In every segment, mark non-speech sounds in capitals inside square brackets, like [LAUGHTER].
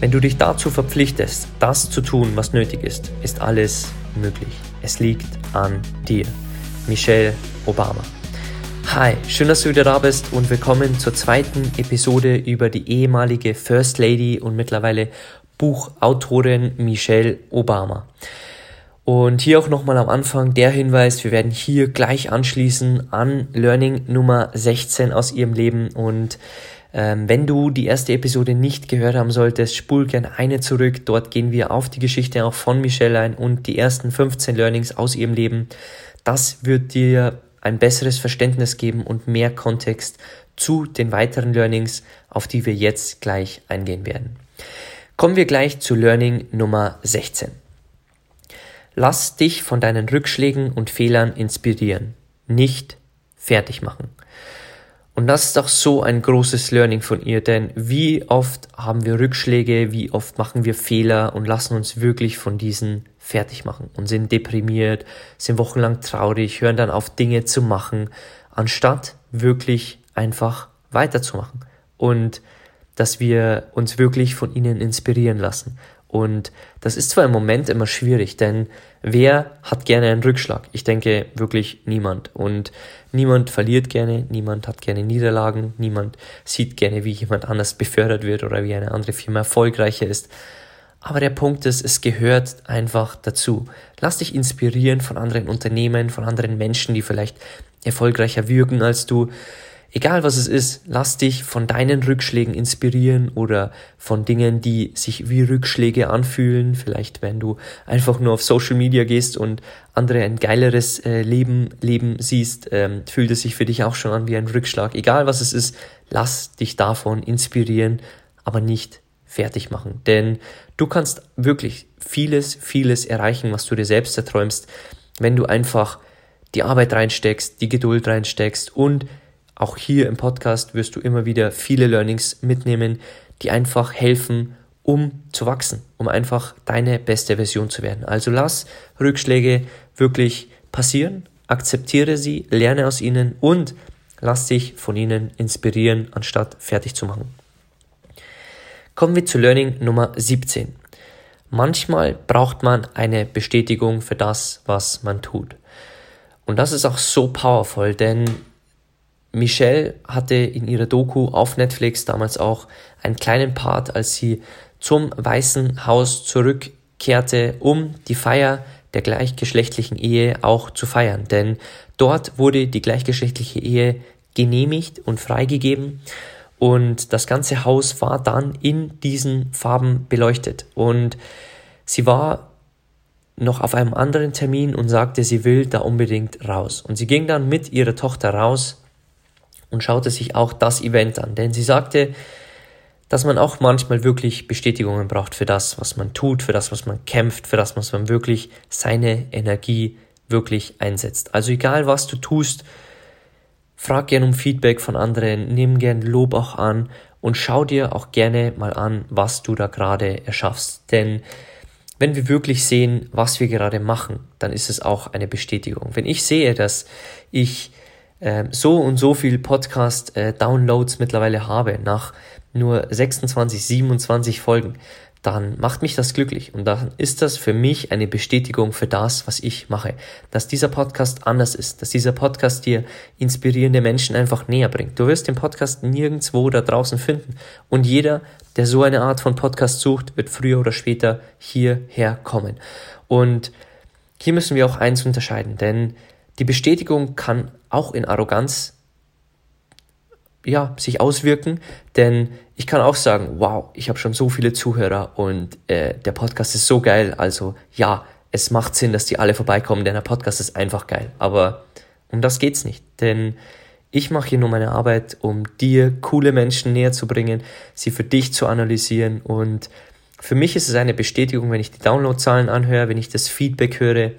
Wenn du dich dazu verpflichtest, das zu tun, was nötig ist, ist alles möglich. Es liegt an dir. Michelle Obama. Hi, schön, dass du wieder da bist und willkommen zur zweiten Episode über die ehemalige First Lady und mittlerweile Buchautorin Michelle Obama. Und hier auch nochmal am Anfang der Hinweis, wir werden hier gleich anschließen an Learning Nummer 16 aus ihrem Leben und ähm, wenn du die erste Episode nicht gehört haben solltest, spul gerne eine zurück. Dort gehen wir auf die Geschichte auch von Michelle ein und die ersten 15 Learnings aus ihrem Leben. Das wird dir ein besseres Verständnis geben und mehr Kontext zu den weiteren Learnings, auf die wir jetzt gleich eingehen werden. Kommen wir gleich zu Learning Nummer 16. Lass dich von deinen Rückschlägen und Fehlern inspirieren, nicht fertig machen. Und das ist auch so ein großes Learning von ihr, denn wie oft haben wir Rückschläge, wie oft machen wir Fehler und lassen uns wirklich von diesen fertig machen und sind deprimiert, sind wochenlang traurig, hören dann auf Dinge zu machen, anstatt wirklich einfach weiterzumachen und dass wir uns wirklich von ihnen inspirieren lassen und das ist zwar im Moment immer schwierig, denn wer hat gerne einen Rückschlag? Ich denke wirklich niemand. Und niemand verliert gerne, niemand hat gerne Niederlagen, niemand sieht gerne, wie jemand anders befördert wird oder wie eine andere Firma erfolgreicher ist. Aber der Punkt ist, es gehört einfach dazu. Lass dich inspirieren von anderen Unternehmen, von anderen Menschen, die vielleicht erfolgreicher wirken als du. Egal was es ist, lass dich von deinen Rückschlägen inspirieren oder von Dingen, die sich wie Rückschläge anfühlen. Vielleicht, wenn du einfach nur auf Social Media gehst und andere ein geileres äh, Leben leben siehst, ähm, fühlt es sich für dich auch schon an wie ein Rückschlag. Egal was es ist, lass dich davon inspirieren, aber nicht fertig machen. Denn du kannst wirklich vieles, vieles erreichen, was du dir selbst erträumst, wenn du einfach die Arbeit reinsteckst, die Geduld reinsteckst und auch hier im Podcast wirst du immer wieder viele Learnings mitnehmen, die einfach helfen, um zu wachsen, um einfach deine beste Version zu werden. Also lass Rückschläge wirklich passieren, akzeptiere sie, lerne aus ihnen und lass dich von ihnen inspirieren, anstatt fertig zu machen. Kommen wir zu Learning Nummer 17. Manchmal braucht man eine Bestätigung für das, was man tut. Und das ist auch so powerful, denn Michelle hatte in ihrer Doku auf Netflix damals auch einen kleinen Part, als sie zum Weißen Haus zurückkehrte, um die Feier der gleichgeschlechtlichen Ehe auch zu feiern. Denn dort wurde die gleichgeschlechtliche Ehe genehmigt und freigegeben und das ganze Haus war dann in diesen Farben beleuchtet. Und sie war noch auf einem anderen Termin und sagte, sie will da unbedingt raus. Und sie ging dann mit ihrer Tochter raus und schaute sich auch das Event an, denn sie sagte, dass man auch manchmal wirklich Bestätigungen braucht für das, was man tut, für das, was man kämpft, für das, was man wirklich seine Energie wirklich einsetzt. Also egal, was du tust, frag gern um Feedback von anderen, nimm gern Lob auch an und schau dir auch gerne mal an, was du da gerade erschaffst. Denn wenn wir wirklich sehen, was wir gerade machen, dann ist es auch eine Bestätigung. Wenn ich sehe, dass ich äh, so und so viel Podcast-Downloads äh, mittlerweile habe, nach nur 26, 27 Folgen, dann macht mich das glücklich und dann ist das für mich eine Bestätigung für das, was ich mache. Dass dieser Podcast anders ist, dass dieser Podcast dir inspirierende Menschen einfach näher bringt. Du wirst den Podcast nirgendwo da draußen finden und jeder, der so eine Art von Podcast sucht, wird früher oder später hierher kommen. Und hier müssen wir auch eins unterscheiden, denn die Bestätigung kann auch in Arroganz ja, sich auswirken, denn ich kann auch sagen, wow, ich habe schon so viele Zuhörer und äh, der Podcast ist so geil, also ja, es macht Sinn, dass die alle vorbeikommen, denn der Podcast ist einfach geil. Aber Und das geht's nicht, denn ich mache hier nur meine Arbeit, um dir coole Menschen näher zu bringen, sie für dich zu analysieren. Und für mich ist es eine Bestätigung, wenn ich die Downloadzahlen anhöre, wenn ich das Feedback höre,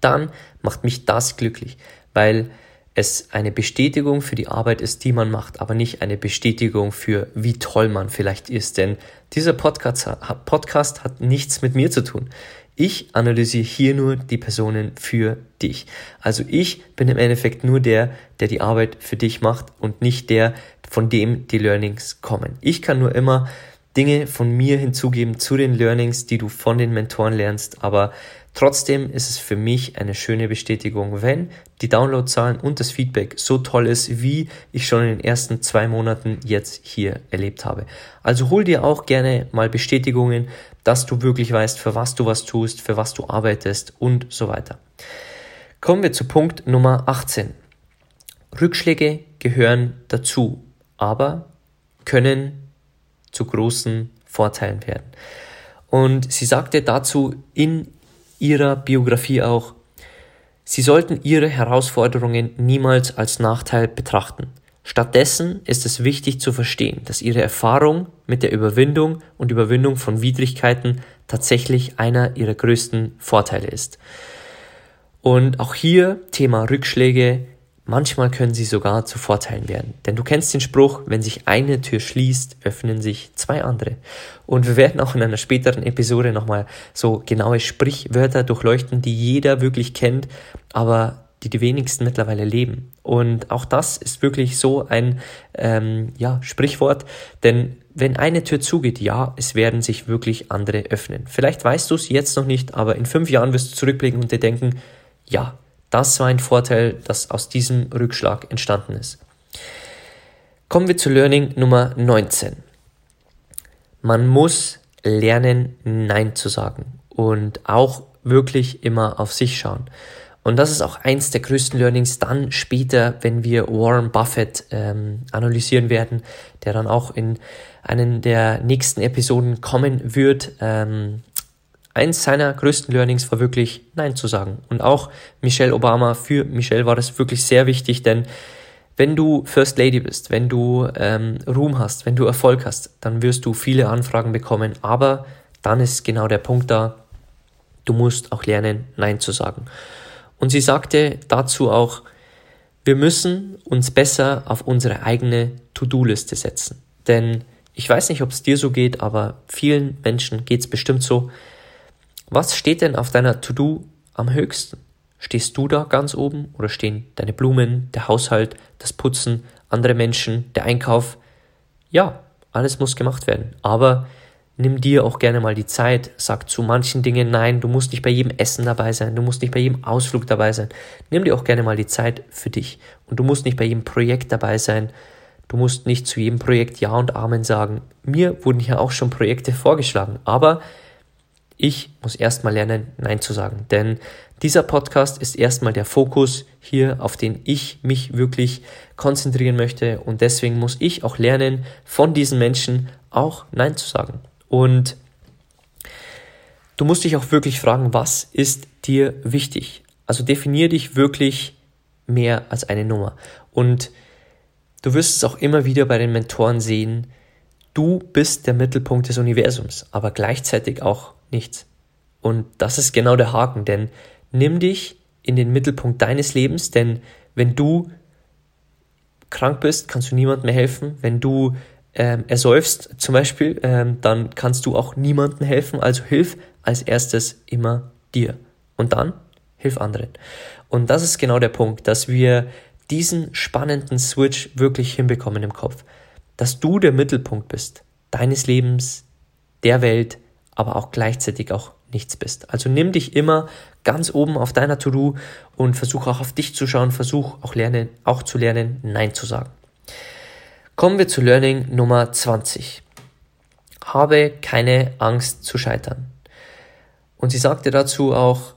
dann macht mich das glücklich, weil es eine Bestätigung für die Arbeit ist, die man macht, aber nicht eine Bestätigung für, wie toll man vielleicht ist. Denn dieser Podcast, Podcast hat nichts mit mir zu tun. Ich analysiere hier nur die Personen für dich. Also ich bin im Endeffekt nur der, der die Arbeit für dich macht und nicht der, von dem die Learnings kommen. Ich kann nur immer Dinge von mir hinzugeben zu den Learnings, die du von den Mentoren lernst, aber trotzdem ist es für mich eine schöne Bestätigung, wenn die Downloadzahlen und das Feedback so toll ist, wie ich schon in den ersten zwei Monaten jetzt hier erlebt habe. Also hol dir auch gerne mal Bestätigungen, dass du wirklich weißt, für was du was tust, für was du arbeitest und so weiter. Kommen wir zu Punkt Nummer 18. Rückschläge gehören dazu, aber können zu großen Vorteilen werden. Und sie sagte dazu in ihrer Biografie auch, sie sollten ihre Herausforderungen niemals als Nachteil betrachten. Stattdessen ist es wichtig zu verstehen, dass ihre Erfahrung mit der Überwindung und Überwindung von Widrigkeiten tatsächlich einer ihrer größten Vorteile ist. Und auch hier Thema Rückschläge Manchmal können sie sogar zu Vorteilen werden. Denn du kennst den Spruch, wenn sich eine Tür schließt, öffnen sich zwei andere. Und wir werden auch in einer späteren Episode nochmal so genaue Sprichwörter durchleuchten, die jeder wirklich kennt, aber die die wenigsten mittlerweile leben. Und auch das ist wirklich so ein ähm, ja, Sprichwort, denn wenn eine Tür zugeht, ja, es werden sich wirklich andere öffnen. Vielleicht weißt du es jetzt noch nicht, aber in fünf Jahren wirst du zurückblicken und dir denken, ja, das war ein Vorteil, das aus diesem Rückschlag entstanden ist. Kommen wir zu Learning Nummer 19. Man muss lernen, Nein zu sagen und auch wirklich immer auf sich schauen. Und das ist auch eins der größten Learnings dann später, wenn wir Warren Buffett ähm, analysieren werden, der dann auch in einen der nächsten Episoden kommen wird. Ähm, Eins seiner größten Learnings war wirklich Nein zu sagen. Und auch Michelle Obama, für Michelle war das wirklich sehr wichtig, denn wenn du First Lady bist, wenn du ähm, Ruhm hast, wenn du Erfolg hast, dann wirst du viele Anfragen bekommen. Aber dann ist genau der Punkt da, du musst auch lernen, Nein zu sagen. Und sie sagte dazu auch, wir müssen uns besser auf unsere eigene To-Do-Liste setzen. Denn ich weiß nicht, ob es dir so geht, aber vielen Menschen geht es bestimmt so, was steht denn auf deiner To-Do am höchsten? Stehst du da ganz oben oder stehen deine Blumen, der Haushalt, das Putzen, andere Menschen, der Einkauf? Ja, alles muss gemacht werden. Aber nimm dir auch gerne mal die Zeit, sag zu manchen Dingen nein, du musst nicht bei jedem Essen dabei sein, du musst nicht bei jedem Ausflug dabei sein. Nimm dir auch gerne mal die Zeit für dich. Und du musst nicht bei jedem Projekt dabei sein. Du musst nicht zu jedem Projekt Ja und Amen sagen. Mir wurden hier auch schon Projekte vorgeschlagen, aber ich muss erstmal lernen, Nein zu sagen. Denn dieser Podcast ist erstmal der Fokus hier, auf den ich mich wirklich konzentrieren möchte. Und deswegen muss ich auch lernen, von diesen Menschen auch Nein zu sagen. Und du musst dich auch wirklich fragen, was ist dir wichtig? Also definier dich wirklich mehr als eine Nummer. Und du wirst es auch immer wieder bei den Mentoren sehen, du bist der Mittelpunkt des Universums, aber gleichzeitig auch nichts. Und das ist genau der Haken, denn nimm dich in den Mittelpunkt deines Lebens, denn wenn du krank bist, kannst du niemandem mehr helfen. Wenn du ähm, ersäufst zum Beispiel, ähm, dann kannst du auch niemandem helfen. Also hilf als erstes immer dir. Und dann hilf anderen. Und das ist genau der Punkt, dass wir diesen spannenden Switch wirklich hinbekommen im Kopf. Dass du der Mittelpunkt bist, deines Lebens, der Welt, aber auch gleichzeitig auch nichts bist. Also nimm dich immer ganz oben auf deiner To-Do und versuch auch auf dich zu schauen, versuch auch lernen, auch zu lernen, Nein zu sagen. Kommen wir zu Learning Nummer 20. Habe keine Angst zu scheitern. Und sie sagte dazu auch,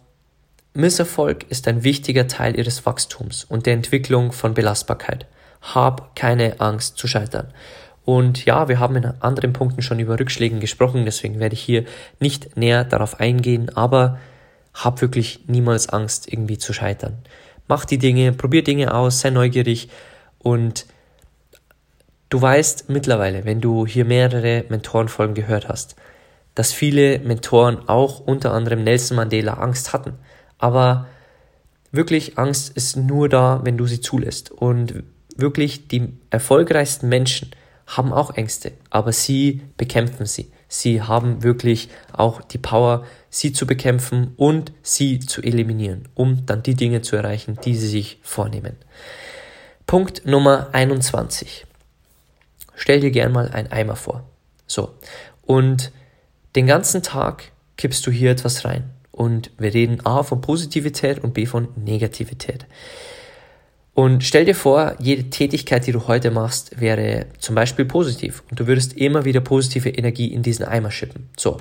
Misserfolg ist ein wichtiger Teil ihres Wachstums und der Entwicklung von Belastbarkeit. Hab keine Angst zu scheitern. Und ja, wir haben in anderen Punkten schon über Rückschlägen gesprochen, deswegen werde ich hier nicht näher darauf eingehen, aber hab wirklich niemals Angst, irgendwie zu scheitern. mach die Dinge, probier Dinge aus, sei neugierig und du weißt mittlerweile, wenn du hier mehrere Mentorenfolgen gehört hast, dass viele Mentoren auch unter anderem Nelson Mandela Angst hatten. Aber wirklich Angst ist nur da, wenn du sie zulässt. Und wirklich die erfolgreichsten Menschen haben auch Ängste, aber sie bekämpfen sie. Sie haben wirklich auch die Power, sie zu bekämpfen und sie zu eliminieren, um dann die Dinge zu erreichen, die sie sich vornehmen. Punkt Nummer 21. Stell dir gern mal einen Eimer vor. So. Und den ganzen Tag kippst du hier etwas rein. Und wir reden A von Positivität und B von Negativität. Und stell dir vor, jede Tätigkeit, die du heute machst, wäre zum Beispiel positiv. Und du würdest immer wieder positive Energie in diesen Eimer schippen. So.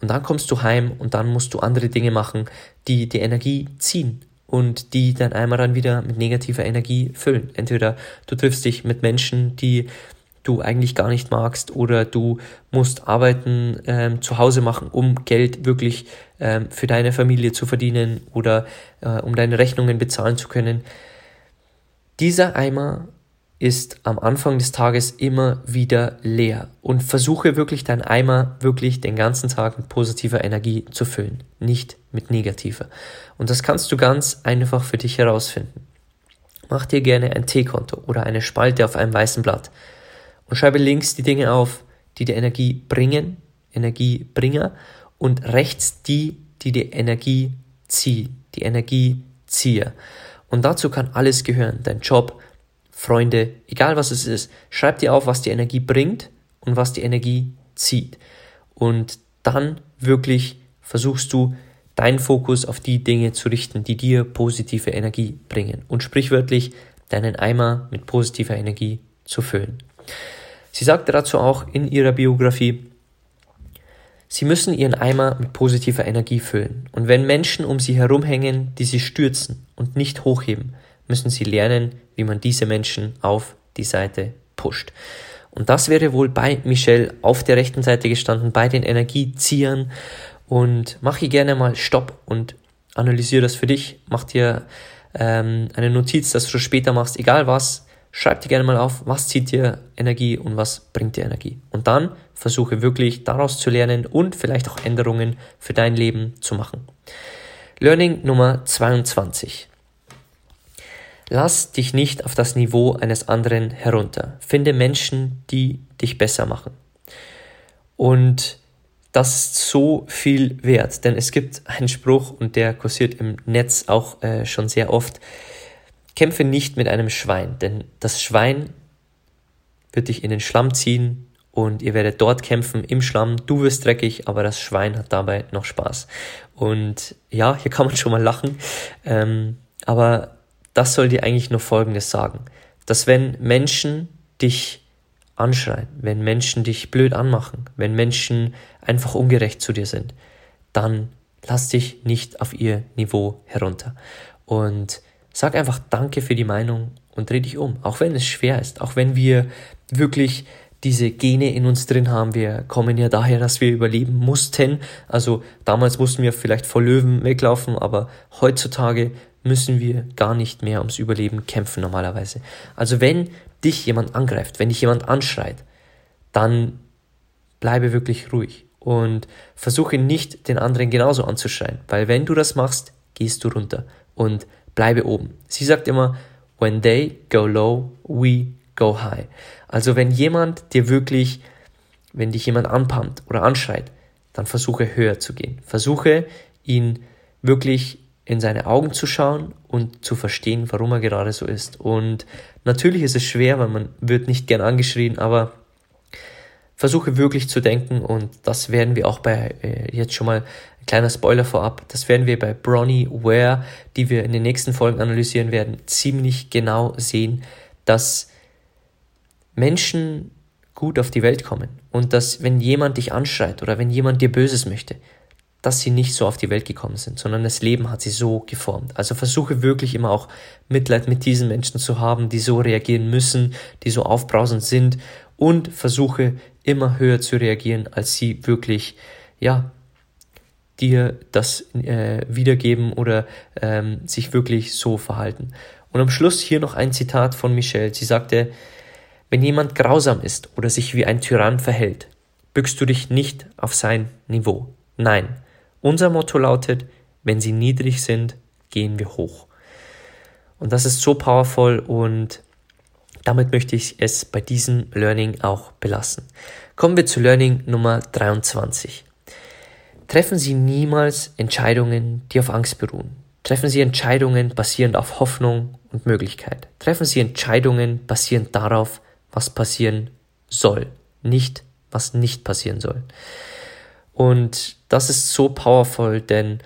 Und dann kommst du heim und dann musst du andere Dinge machen, die die Energie ziehen und die dein Eimer dann wieder mit negativer Energie füllen. Entweder du triffst dich mit Menschen, die du eigentlich gar nicht magst oder du musst Arbeiten ähm, zu Hause machen, um Geld wirklich ähm, für deine Familie zu verdienen oder äh, um deine Rechnungen bezahlen zu können. Dieser Eimer ist am Anfang des Tages immer wieder leer und versuche wirklich deinen Eimer wirklich den ganzen Tag mit positiver Energie zu füllen, nicht mit negativer. Und das kannst du ganz einfach für dich herausfinden. Mach dir gerne ein T-Konto oder eine Spalte auf einem weißen Blatt und schreibe links die Dinge auf, die dir Energie bringen, Energiebringer und rechts die, die dir Energie ziehen, die Energiezieher. Und dazu kann alles gehören. Dein Job, Freunde, egal was es ist. Schreib dir auf, was die Energie bringt und was die Energie zieht. Und dann wirklich versuchst du, deinen Fokus auf die Dinge zu richten, die dir positive Energie bringen. Und sprichwörtlich deinen Eimer mit positiver Energie zu füllen. Sie sagte dazu auch in ihrer Biografie, Sie müssen ihren Eimer mit positiver Energie füllen. Und wenn Menschen um sie herumhängen, die sie stürzen und nicht hochheben, müssen sie lernen, wie man diese Menschen auf die Seite pusht. Und das wäre wohl bei Michelle auf der rechten Seite gestanden, bei den Energieziehern. Und mach hier gerne mal Stopp und analysiere das für dich. Mach dir ähm, eine Notiz, dass du später machst, egal was. Schreib dir gerne mal auf, was zieht dir Energie und was bringt dir Energie. Und dann versuche wirklich daraus zu lernen und vielleicht auch Änderungen für dein Leben zu machen. Learning Nummer 22. Lass dich nicht auf das Niveau eines anderen herunter. Finde Menschen, die dich besser machen. Und das ist so viel wert, denn es gibt einen Spruch und der kursiert im Netz auch äh, schon sehr oft. Kämpfe nicht mit einem Schwein, denn das Schwein wird dich in den Schlamm ziehen und ihr werdet dort kämpfen im Schlamm. Du wirst dreckig, aber das Schwein hat dabei noch Spaß. Und ja, hier kann man schon mal lachen. Ähm, aber das soll dir eigentlich nur Folgendes sagen. Dass wenn Menschen dich anschreien, wenn Menschen dich blöd anmachen, wenn Menschen einfach ungerecht zu dir sind, dann lass dich nicht auf ihr Niveau herunter. Und sag einfach Danke für die Meinung und dreh dich um. Auch wenn es schwer ist, auch wenn wir wirklich diese Gene in uns drin haben. Wir kommen ja daher, dass wir überleben mussten. Also damals mussten wir vielleicht vor Löwen weglaufen, aber heutzutage müssen wir gar nicht mehr ums Überleben kämpfen normalerweise. Also wenn dich jemand angreift, wenn dich jemand anschreit, dann bleibe wirklich ruhig und versuche nicht den anderen genauso anzuschreien, weil wenn du das machst, gehst du runter und bleibe oben. Sie sagt immer, when they go low, we go high. Also wenn jemand dir wirklich, wenn dich jemand anpumpt oder anschreit, dann versuche höher zu gehen. Versuche ihn wirklich in seine Augen zu schauen und zu verstehen, warum er gerade so ist. Und natürlich ist es schwer, weil man wird nicht gern angeschrien, aber versuche wirklich zu denken und das werden wir auch bei, äh, jetzt schon mal kleiner Spoiler vorab, das werden wir bei Bronnie Ware, die wir in den nächsten Folgen analysieren werden, ziemlich genau sehen, dass Menschen gut auf die Welt kommen und dass wenn jemand dich anschreit oder wenn jemand dir Böses möchte, dass sie nicht so auf die Welt gekommen sind, sondern das Leben hat sie so geformt. Also versuche wirklich immer auch Mitleid mit diesen Menschen zu haben, die so reagieren müssen, die so aufbrausend sind und versuche immer höher zu reagieren, als sie wirklich, ja, dir das äh, wiedergeben oder ähm, sich wirklich so verhalten. Und am Schluss hier noch ein Zitat von Michelle. Sie sagte, wenn jemand grausam ist oder sich wie ein Tyrann verhält, bückst du dich nicht auf sein Niveau. Nein, unser Motto lautet, wenn sie niedrig sind, gehen wir hoch. Und das ist so powerful und damit möchte ich es bei diesem Learning auch belassen. Kommen wir zu Learning Nummer 23. Treffen Sie niemals Entscheidungen, die auf Angst beruhen. Treffen Sie Entscheidungen basierend auf Hoffnung und Möglichkeit. Treffen Sie Entscheidungen basierend darauf, was passieren soll, nicht was nicht passieren soll. Und das ist so powerful, denn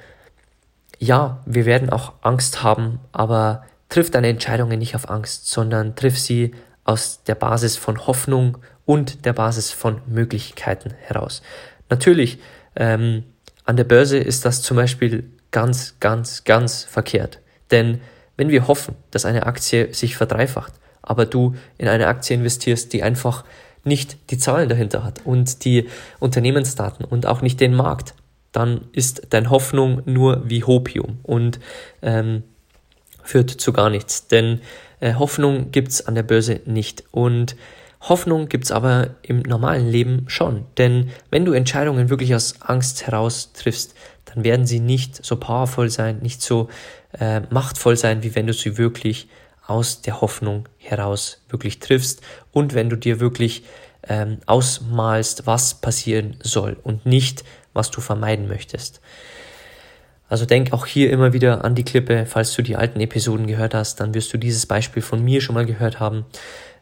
ja, wir werden auch Angst haben, aber triff deine Entscheidungen nicht auf Angst, sondern triff sie aus der Basis von Hoffnung und der Basis von Möglichkeiten heraus. Natürlich, ähm, an der Börse ist das zum Beispiel ganz, ganz, ganz verkehrt. Denn wenn wir hoffen, dass eine Aktie sich verdreifacht, aber du in eine Aktie investierst, die einfach nicht die Zahlen dahinter hat und die Unternehmensdaten und auch nicht den Markt, dann ist deine Hoffnung nur wie Hopium und ähm, führt zu gar nichts. Denn äh, Hoffnung gibt's an der Börse nicht. Und Hoffnung gibt's aber im normalen Leben schon. Denn wenn du Entscheidungen wirklich aus Angst heraus triffst, dann werden sie nicht so powerful sein, nicht so äh, machtvoll sein, wie wenn du sie wirklich aus der Hoffnung heraus wirklich triffst und wenn du dir wirklich ähm, ausmalst, was passieren soll und nicht, was du vermeiden möchtest. Also denk auch hier immer wieder an die Klippe, falls du die alten Episoden gehört hast, dann wirst du dieses Beispiel von mir schon mal gehört haben.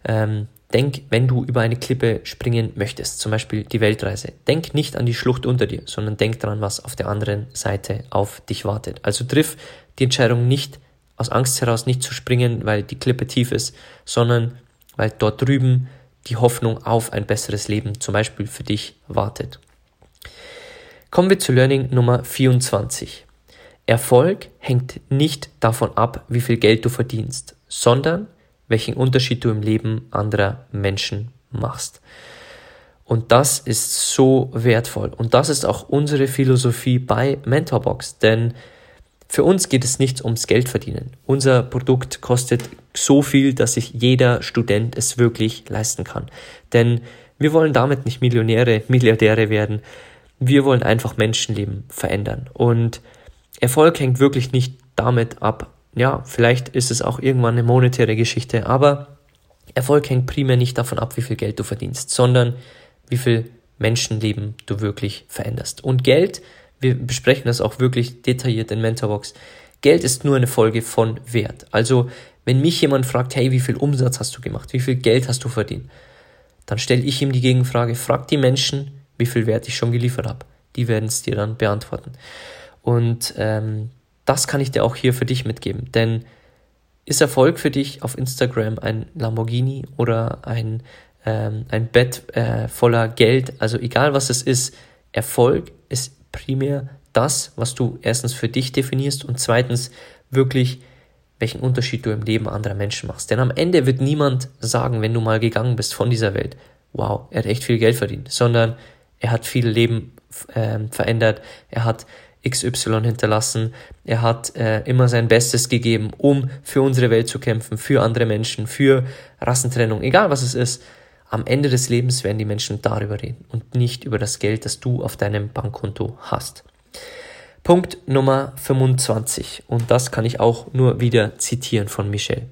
Ähm, denk, wenn du über eine Klippe springen möchtest, zum Beispiel die Weltreise, denk nicht an die Schlucht unter dir, sondern denk daran, was auf der anderen Seite auf dich wartet. Also triff die Entscheidung nicht aus Angst heraus nicht zu springen, weil die Klippe tief ist, sondern weil dort drüben die Hoffnung auf ein besseres Leben zum Beispiel für dich wartet. Kommen wir zu Learning Nummer 24. Erfolg hängt nicht davon ab, wie viel Geld du verdienst, sondern welchen Unterschied du im Leben anderer Menschen machst. Und das ist so wertvoll. Und das ist auch unsere Philosophie bei Mentorbox. Denn für uns geht es nicht ums Geld verdienen. Unser Produkt kostet so viel, dass sich jeder Student es wirklich leisten kann. Denn wir wollen damit nicht Millionäre, Milliardäre werden. Wir wollen einfach Menschenleben verändern. Und Erfolg hängt wirklich nicht damit ab. Ja, vielleicht ist es auch irgendwann eine monetäre Geschichte, aber Erfolg hängt primär nicht davon ab, wie viel Geld du verdienst, sondern wie viel Menschenleben du wirklich veränderst. Und Geld wir besprechen das auch wirklich detailliert in Mentorbox. Geld ist nur eine Folge von Wert. Also, wenn mich jemand fragt, hey, wie viel Umsatz hast du gemacht? Wie viel Geld hast du verdient? Dann stelle ich ihm die Gegenfrage, frag die Menschen, wie viel Wert ich schon geliefert habe. Die werden es dir dann beantworten. Und ähm, das kann ich dir auch hier für dich mitgeben. Denn ist Erfolg für dich auf Instagram ein Lamborghini oder ein, ähm, ein Bett äh, voller Geld? Also egal was es ist, Erfolg ist primär das, was du erstens für dich definierst und zweitens wirklich, welchen Unterschied du im Leben anderer Menschen machst. Denn am Ende wird niemand sagen, wenn du mal gegangen bist von dieser Welt, wow, er hat echt viel Geld verdient, sondern er hat viel Leben äh, verändert, er hat XY hinterlassen, er hat äh, immer sein Bestes gegeben, um für unsere Welt zu kämpfen, für andere Menschen, für Rassentrennung, egal was es ist. Am Ende des Lebens werden die Menschen darüber reden und nicht über das Geld, das du auf deinem Bankkonto hast. Punkt Nummer 25 und das kann ich auch nur wieder zitieren von Michel.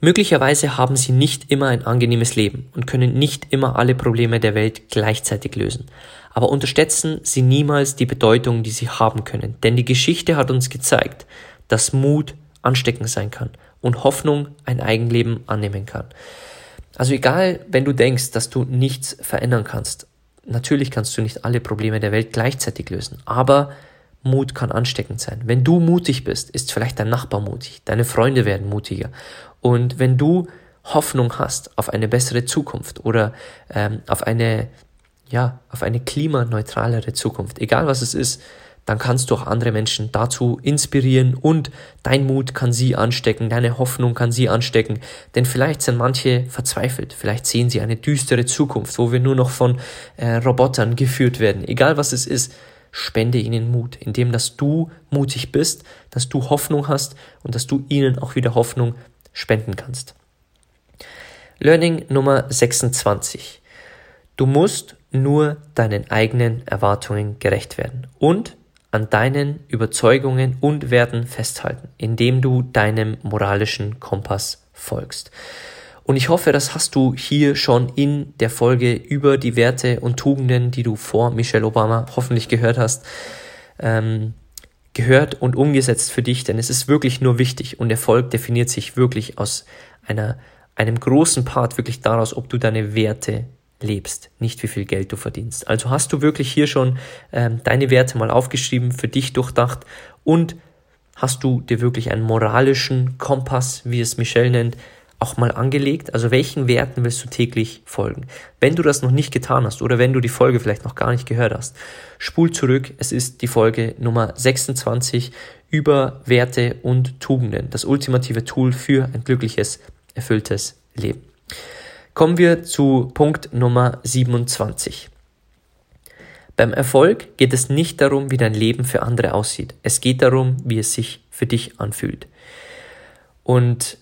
Möglicherweise haben sie nicht immer ein angenehmes Leben und können nicht immer alle Probleme der Welt gleichzeitig lösen. Aber unterschätzen Sie niemals die Bedeutung, die Sie haben können, denn die Geschichte hat uns gezeigt, dass Mut ansteckend sein kann und Hoffnung ein Eigenleben annehmen kann. Also egal, wenn du denkst, dass du nichts verändern kannst, natürlich kannst du nicht alle Probleme der Welt gleichzeitig lösen, aber Mut kann ansteckend sein. Wenn du mutig bist, ist vielleicht dein Nachbar mutig, deine Freunde werden mutiger. Und wenn du Hoffnung hast auf eine bessere Zukunft oder ähm, auf eine ja auf eine klimaneutralere Zukunft, egal was es ist, dann kannst du auch andere Menschen dazu inspirieren und dein Mut kann sie anstecken, deine Hoffnung kann sie anstecken. Denn vielleicht sind manche verzweifelt, vielleicht sehen sie eine düstere Zukunft, wo wir nur noch von äh, Robotern geführt werden. Egal was es ist, spende ihnen Mut, indem dass du mutig bist, dass du Hoffnung hast und dass du ihnen auch wieder Hoffnung spenden kannst. Learning Nummer 26. Du musst nur deinen eigenen Erwartungen gerecht werden und an deinen Überzeugungen und Werten festhalten, indem du deinem moralischen Kompass folgst. Und ich hoffe, das hast du hier schon in der Folge über die Werte und Tugenden, die du vor Michelle Obama hoffentlich gehört hast, ähm, gehört und umgesetzt für dich, denn es ist wirklich nur wichtig und Erfolg definiert sich wirklich aus einer, einem großen Part wirklich daraus, ob du deine Werte lebst, nicht wie viel Geld du verdienst. Also hast du wirklich hier schon ähm, deine Werte mal aufgeschrieben, für dich durchdacht und hast du dir wirklich einen moralischen Kompass, wie es Michelle nennt, auch mal angelegt? Also welchen Werten willst du täglich folgen? Wenn du das noch nicht getan hast oder wenn du die Folge vielleicht noch gar nicht gehört hast, spul zurück. Es ist die Folge Nummer 26 über Werte und Tugenden. Das ultimative Tool für ein glückliches, erfülltes Leben. Kommen wir zu Punkt Nummer 27. Beim Erfolg geht es nicht darum, wie dein Leben für andere aussieht. Es geht darum, wie es sich für dich anfühlt. Und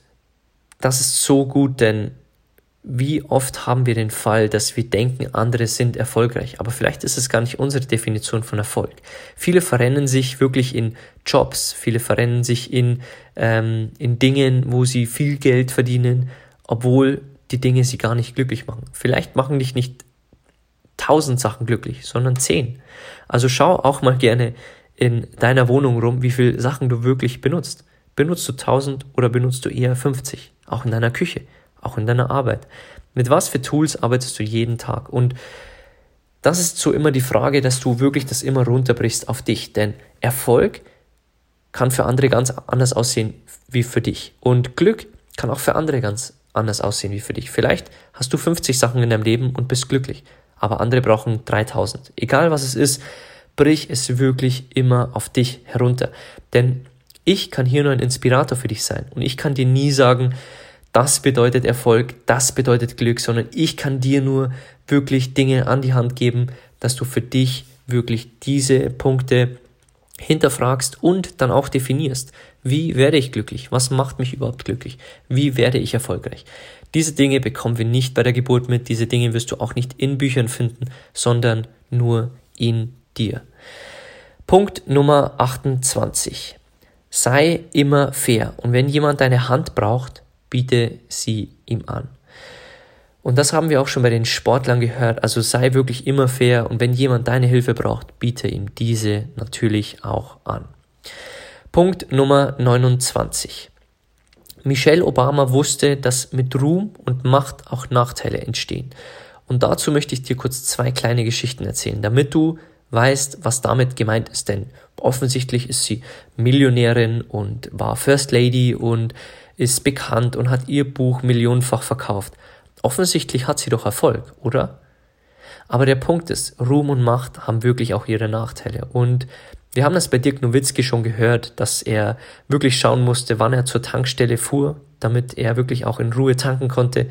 das ist so gut, denn wie oft haben wir den Fall, dass wir denken, andere sind erfolgreich, aber vielleicht ist es gar nicht unsere Definition von Erfolg. Viele verrennen sich wirklich in Jobs, viele verrennen sich in, ähm, in Dingen, wo sie viel Geld verdienen, obwohl die Dinge sie gar nicht glücklich machen. Vielleicht machen dich nicht tausend Sachen glücklich, sondern zehn. Also schau auch mal gerne in deiner Wohnung rum, wie viele Sachen du wirklich benutzt. Benutzt du tausend oder benutzt du eher 50? Auch in deiner Küche, auch in deiner Arbeit. Mit was für Tools arbeitest du jeden Tag? Und das ist so immer die Frage, dass du wirklich das immer runterbrichst auf dich. Denn Erfolg kann für andere ganz anders aussehen wie für dich. Und Glück kann auch für andere ganz anders aussehen wie für dich. Vielleicht hast du 50 Sachen in deinem Leben und bist glücklich, aber andere brauchen 3000. Egal was es ist, brich es wirklich immer auf dich herunter. Denn ich kann hier nur ein Inspirator für dich sein und ich kann dir nie sagen, das bedeutet Erfolg, das bedeutet Glück, sondern ich kann dir nur wirklich Dinge an die Hand geben, dass du für dich wirklich diese Punkte hinterfragst und dann auch definierst. Wie werde ich glücklich? Was macht mich überhaupt glücklich? Wie werde ich erfolgreich? Diese Dinge bekommen wir nicht bei der Geburt mit, diese Dinge wirst du auch nicht in Büchern finden, sondern nur in dir. Punkt Nummer 28. Sei immer fair und wenn jemand deine Hand braucht, biete sie ihm an. Und das haben wir auch schon bei den Sportlern gehört. Also sei wirklich immer fair und wenn jemand deine Hilfe braucht, biete ihm diese natürlich auch an. Punkt Nummer 29. Michelle Obama wusste, dass mit Ruhm und Macht auch Nachteile entstehen. Und dazu möchte ich dir kurz zwei kleine Geschichten erzählen, damit du weißt, was damit gemeint ist. Denn offensichtlich ist sie Millionärin und war First Lady und ist bekannt und hat ihr Buch millionenfach verkauft. Offensichtlich hat sie doch Erfolg, oder? Aber der Punkt ist, Ruhm und Macht haben wirklich auch ihre Nachteile. Und wir haben das bei Dirk Nowitzki schon gehört, dass er wirklich schauen musste, wann er zur Tankstelle fuhr, damit er wirklich auch in Ruhe tanken konnte.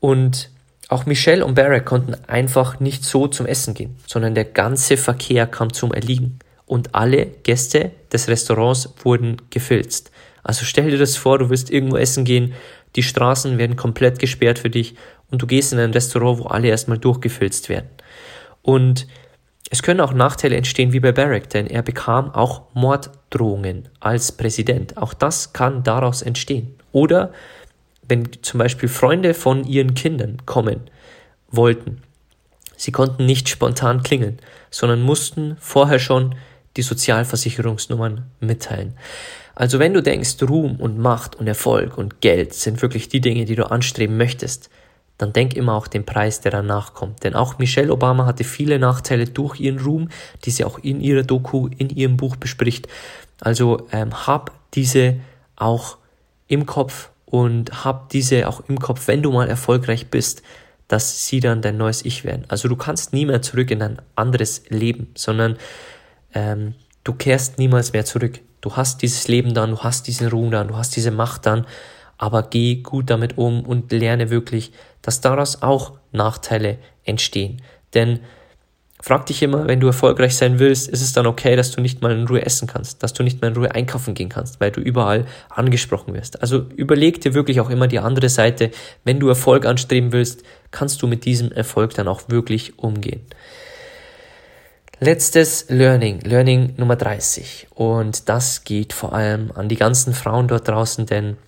Und auch Michelle und Barrett konnten einfach nicht so zum Essen gehen, sondern der ganze Verkehr kam zum Erliegen. Und alle Gäste des Restaurants wurden gefilzt. Also stell dir das vor, du willst irgendwo essen gehen, die Straßen werden komplett gesperrt für dich und du gehst in ein Restaurant, wo alle erstmal durchgefilzt werden. Und es können auch Nachteile entstehen wie bei Barack, denn er bekam auch Morddrohungen als Präsident. Auch das kann daraus entstehen. Oder wenn zum Beispiel Freunde von ihren Kindern kommen wollten, sie konnten nicht spontan klingeln, sondern mussten vorher schon die Sozialversicherungsnummern mitteilen. Also wenn du denkst, Ruhm und Macht und Erfolg und Geld sind wirklich die Dinge, die du anstreben möchtest, dann denk immer auch den Preis, der danach kommt. Denn auch Michelle Obama hatte viele Nachteile durch ihren Ruhm, die sie auch in ihrer Doku, in ihrem Buch bespricht. Also ähm, hab diese auch im Kopf und hab diese auch im Kopf, wenn du mal erfolgreich bist, dass sie dann dein neues Ich werden. Also du kannst nie mehr zurück in ein anderes Leben, sondern ähm, du kehrst niemals mehr zurück. Du hast dieses Leben dann, du hast diesen Ruhm dann, du hast diese Macht dann, aber geh gut damit um und lerne wirklich, dass daraus auch Nachteile entstehen. Denn Frag dich immer, wenn du erfolgreich sein willst, ist es dann okay, dass du nicht mal in Ruhe essen kannst, dass du nicht mal in Ruhe einkaufen gehen kannst, weil du überall angesprochen wirst. Also überleg dir wirklich auch immer die andere Seite. Wenn du Erfolg anstreben willst, kannst du mit diesem Erfolg dann auch wirklich umgehen. Letztes Learning, Learning Nummer 30. Und das geht vor allem an die ganzen Frauen dort draußen, denn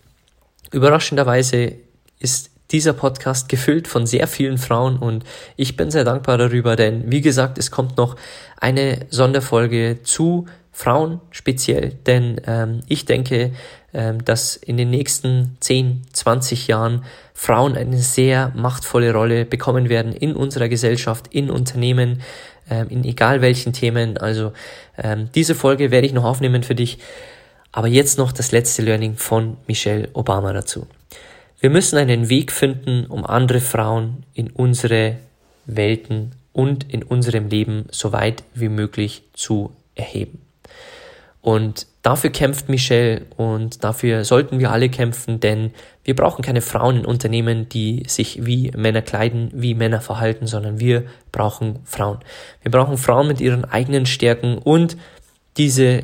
überraschenderweise ist dieser Podcast gefüllt von sehr vielen Frauen und ich bin sehr dankbar darüber, denn wie gesagt, es kommt noch eine Sonderfolge zu Frauen speziell, denn ähm, ich denke, ähm, dass in den nächsten 10, 20 Jahren Frauen eine sehr machtvolle Rolle bekommen werden in unserer Gesellschaft, in Unternehmen, ähm, in egal welchen Themen. Also ähm, diese Folge werde ich noch aufnehmen für dich. Aber jetzt noch das letzte Learning von Michelle Obama dazu. Wir müssen einen Weg finden, um andere Frauen in unsere Welten und in unserem Leben so weit wie möglich zu erheben. Und dafür kämpft Michelle und dafür sollten wir alle kämpfen, denn wir brauchen keine Frauen in Unternehmen, die sich wie Männer kleiden, wie Männer verhalten, sondern wir brauchen Frauen. Wir brauchen Frauen mit ihren eigenen Stärken und diese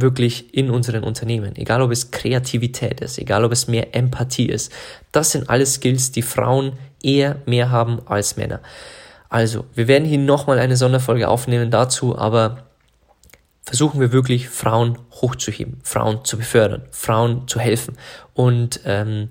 wirklich in unseren Unternehmen, egal ob es Kreativität ist, egal ob es mehr Empathie ist. Das sind alles Skills, die Frauen eher mehr haben als Männer. Also, wir werden hier nochmal eine Sonderfolge aufnehmen dazu, aber versuchen wir wirklich Frauen hochzuheben, Frauen zu befördern, Frauen zu helfen und ähm,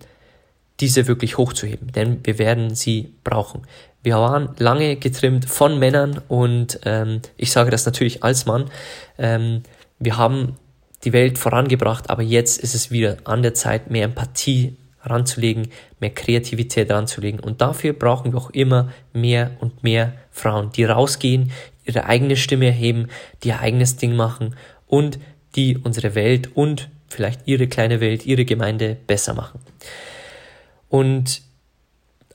diese wirklich hochzuheben, denn wir werden sie brauchen. Wir waren lange getrimmt von Männern und ähm, ich sage das natürlich als Mann. Ähm, wir haben die Welt vorangebracht, aber jetzt ist es wieder an der Zeit, mehr Empathie ranzulegen, mehr Kreativität ranzulegen. Und dafür brauchen wir auch immer mehr und mehr Frauen, die rausgehen, ihre eigene Stimme erheben, die ihr eigenes Ding machen und die unsere Welt und vielleicht ihre kleine Welt, ihre Gemeinde besser machen. Und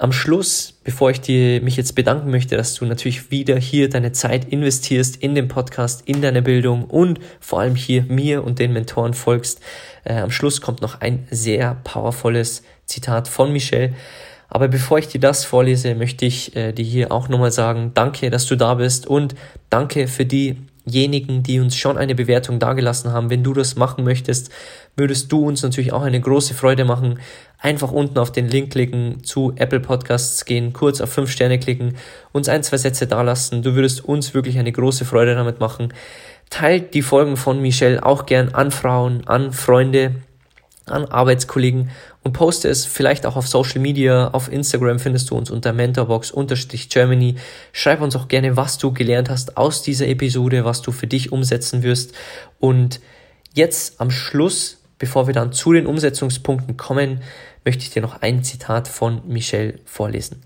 am Schluss, bevor ich dir, mich jetzt bedanken möchte, dass du natürlich wieder hier deine Zeit investierst in den Podcast, in deine Bildung und vor allem hier mir und den Mentoren folgst, äh, am Schluss kommt noch ein sehr powervolles Zitat von Michelle. Aber bevor ich dir das vorlese, möchte ich äh, dir hier auch nochmal sagen, danke, dass du da bist und danke für diejenigen, die uns schon eine Bewertung dagelassen haben. Wenn du das machen möchtest, würdest du uns natürlich auch eine große Freude machen einfach unten auf den Link klicken, zu Apple Podcasts gehen, kurz auf 5 Sterne klicken, uns ein, zwei Sätze dalassen. Du würdest uns wirklich eine große Freude damit machen. Teilt die Folgen von Michelle auch gern an Frauen, an Freunde, an Arbeitskollegen und poste es vielleicht auch auf Social Media. Auf Instagram findest du uns unter mentorbox-germany. Schreib uns auch gerne, was du gelernt hast aus dieser Episode, was du für dich umsetzen wirst. Und jetzt am Schluss, bevor wir dann zu den Umsetzungspunkten kommen, möchte ich dir noch ein Zitat von Michel vorlesen.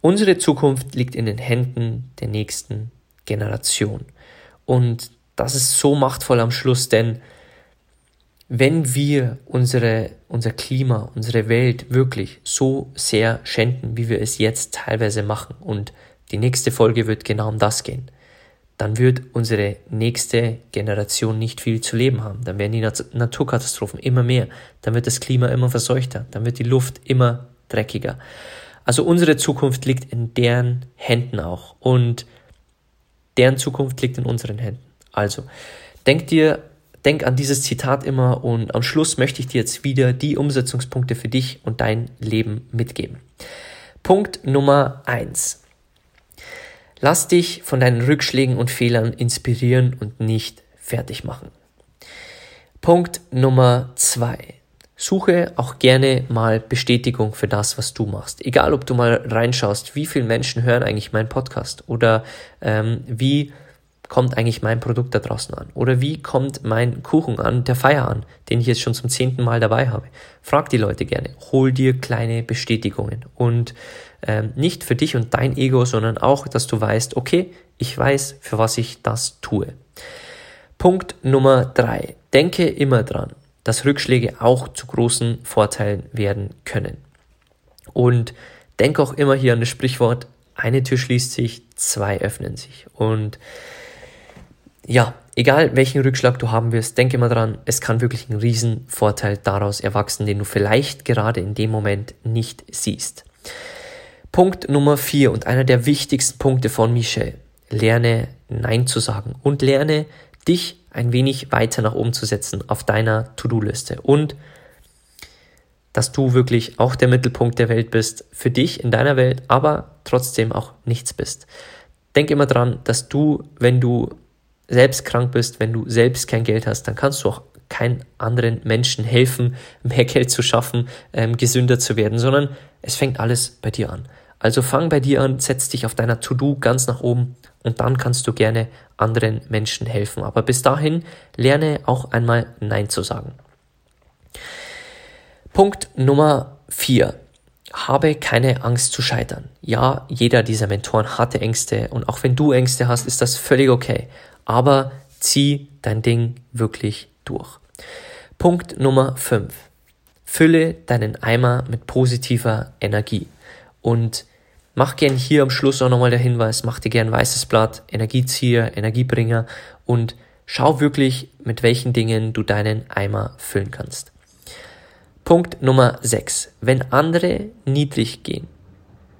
Unsere Zukunft liegt in den Händen der nächsten Generation. Und das ist so machtvoll am Schluss, denn wenn wir unsere, unser Klima, unsere Welt wirklich so sehr schänden, wie wir es jetzt teilweise machen, und die nächste Folge wird genau um das gehen, dann wird unsere nächste Generation nicht viel zu leben haben. Dann werden die Nat Naturkatastrophen immer mehr, dann wird das Klima immer verseuchter, dann wird die Luft immer dreckiger. Also unsere Zukunft liegt in deren Händen auch und deren Zukunft liegt in unseren Händen. Also denk dir, denk an dieses Zitat immer und am Schluss möchte ich dir jetzt wieder die Umsetzungspunkte für dich und dein Leben mitgeben. Punkt Nummer eins Lass dich von deinen Rückschlägen und Fehlern inspirieren und nicht fertig machen. Punkt Nummer zwei. Suche auch gerne mal Bestätigung für das, was du machst. Egal, ob du mal reinschaust, wie viele Menschen hören eigentlich meinen Podcast oder ähm, wie kommt eigentlich mein Produkt da draußen an? Oder wie kommt mein Kuchen an, der Feier an, den ich jetzt schon zum zehnten Mal dabei habe? Frag die Leute gerne. Hol dir kleine Bestätigungen. Und ähm, nicht für dich und dein Ego, sondern auch, dass du weißt, okay, ich weiß, für was ich das tue. Punkt Nummer drei. Denke immer dran, dass Rückschläge auch zu großen Vorteilen werden können. Und denke auch immer hier an das Sprichwort, eine Tür schließt sich, zwei öffnen sich. Und ja, egal welchen Rückschlag du haben wirst, denke immer dran, es kann wirklich ein Riesenvorteil daraus erwachsen, den du vielleicht gerade in dem Moment nicht siehst. Punkt Nummer vier und einer der wichtigsten Punkte von Michel. lerne Nein zu sagen und lerne dich ein wenig weiter nach oben zu setzen auf deiner To-Do-Liste und dass du wirklich auch der Mittelpunkt der Welt bist, für dich in deiner Welt, aber trotzdem auch nichts bist. Denk immer dran, dass du, wenn du selbst krank bist, wenn du selbst kein Geld hast, dann kannst du auch keinen anderen Menschen helfen, [LAUGHS] mehr Geld zu schaffen, ähm, gesünder zu werden, sondern es fängt alles bei dir an. Also fang bei dir an, setz dich auf deiner To-Do ganz nach oben und dann kannst du gerne anderen Menschen helfen. Aber bis dahin lerne auch einmal Nein zu sagen. Punkt Nummer vier. Habe keine Angst zu scheitern. Ja, jeder dieser Mentoren hatte Ängste und auch wenn du Ängste hast, ist das völlig okay. Aber zieh dein Ding wirklich durch. Punkt Nummer 5. Fülle deinen Eimer mit positiver Energie. Und mach gern hier am Schluss auch nochmal der Hinweis, mach dir gern weißes Blatt, Energiezieher, Energiebringer und schau wirklich, mit welchen Dingen du deinen Eimer füllen kannst. Punkt Nummer 6. Wenn andere niedrig gehen,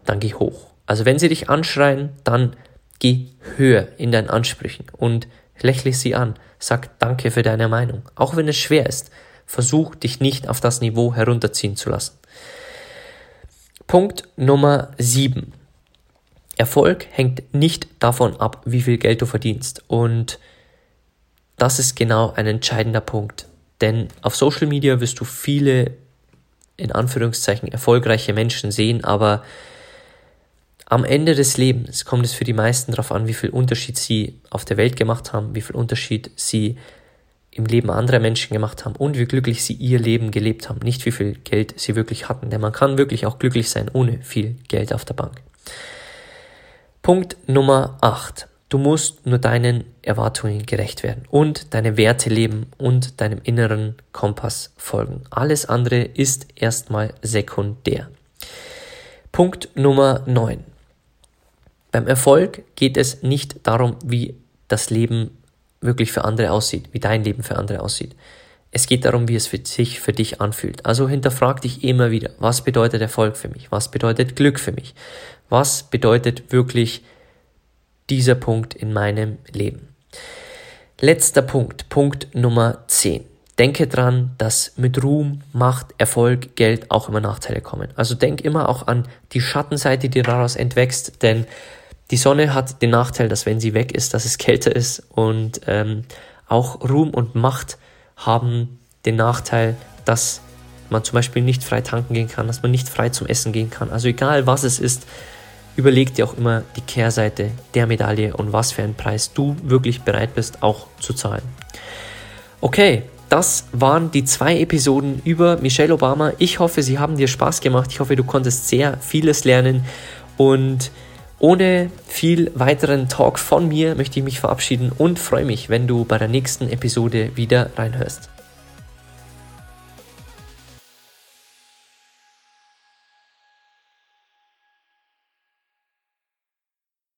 dann geh hoch. Also wenn sie dich anschreien, dann geh höher in deinen Ansprüchen und lächle sie an. Sag Danke für deine Meinung. Auch wenn es schwer ist, versuch dich nicht auf das Niveau herunterziehen zu lassen. Punkt Nummer 7. Erfolg hängt nicht davon ab, wie viel Geld du verdienst. Und das ist genau ein entscheidender Punkt. Denn auf Social Media wirst du viele, in Anführungszeichen, erfolgreiche Menschen sehen, aber am Ende des Lebens kommt es für die meisten darauf an, wie viel Unterschied sie auf der Welt gemacht haben, wie viel Unterschied sie im Leben anderer Menschen gemacht haben und wie glücklich sie ihr Leben gelebt haben, nicht wie viel Geld sie wirklich hatten, denn man kann wirklich auch glücklich sein ohne viel Geld auf der Bank. Punkt Nummer 8. Du musst nur deinen Erwartungen gerecht werden und deine Werte leben und deinem inneren Kompass folgen. Alles andere ist erstmal sekundär. Punkt Nummer 9. Beim Erfolg geht es nicht darum, wie das Leben wirklich für andere aussieht, wie dein Leben für andere aussieht. Es geht darum, wie es für sich für dich anfühlt. Also hinterfrag dich immer wieder, was bedeutet Erfolg für mich? Was bedeutet Glück für mich? Was bedeutet wirklich dieser Punkt in meinem Leben? Letzter Punkt, Punkt Nummer 10. Denke dran, dass mit Ruhm, Macht, Erfolg, Geld auch immer Nachteile kommen. Also denk immer auch an die Schattenseite, die daraus entwächst, denn die Sonne hat den Nachteil, dass wenn sie weg ist, dass es kälter ist und ähm, auch Ruhm und Macht haben den Nachteil, dass man zum Beispiel nicht frei tanken gehen kann, dass man nicht frei zum Essen gehen kann. Also egal was es ist, überleg dir auch immer die Kehrseite der Medaille und was für einen Preis du wirklich bereit bist auch zu zahlen. Okay, das waren die zwei Episoden über Michelle Obama. Ich hoffe, sie haben dir Spaß gemacht. Ich hoffe, du konntest sehr vieles lernen und ohne viel weiteren Talk von mir möchte ich mich verabschieden und freue mich, wenn du bei der nächsten Episode wieder reinhörst.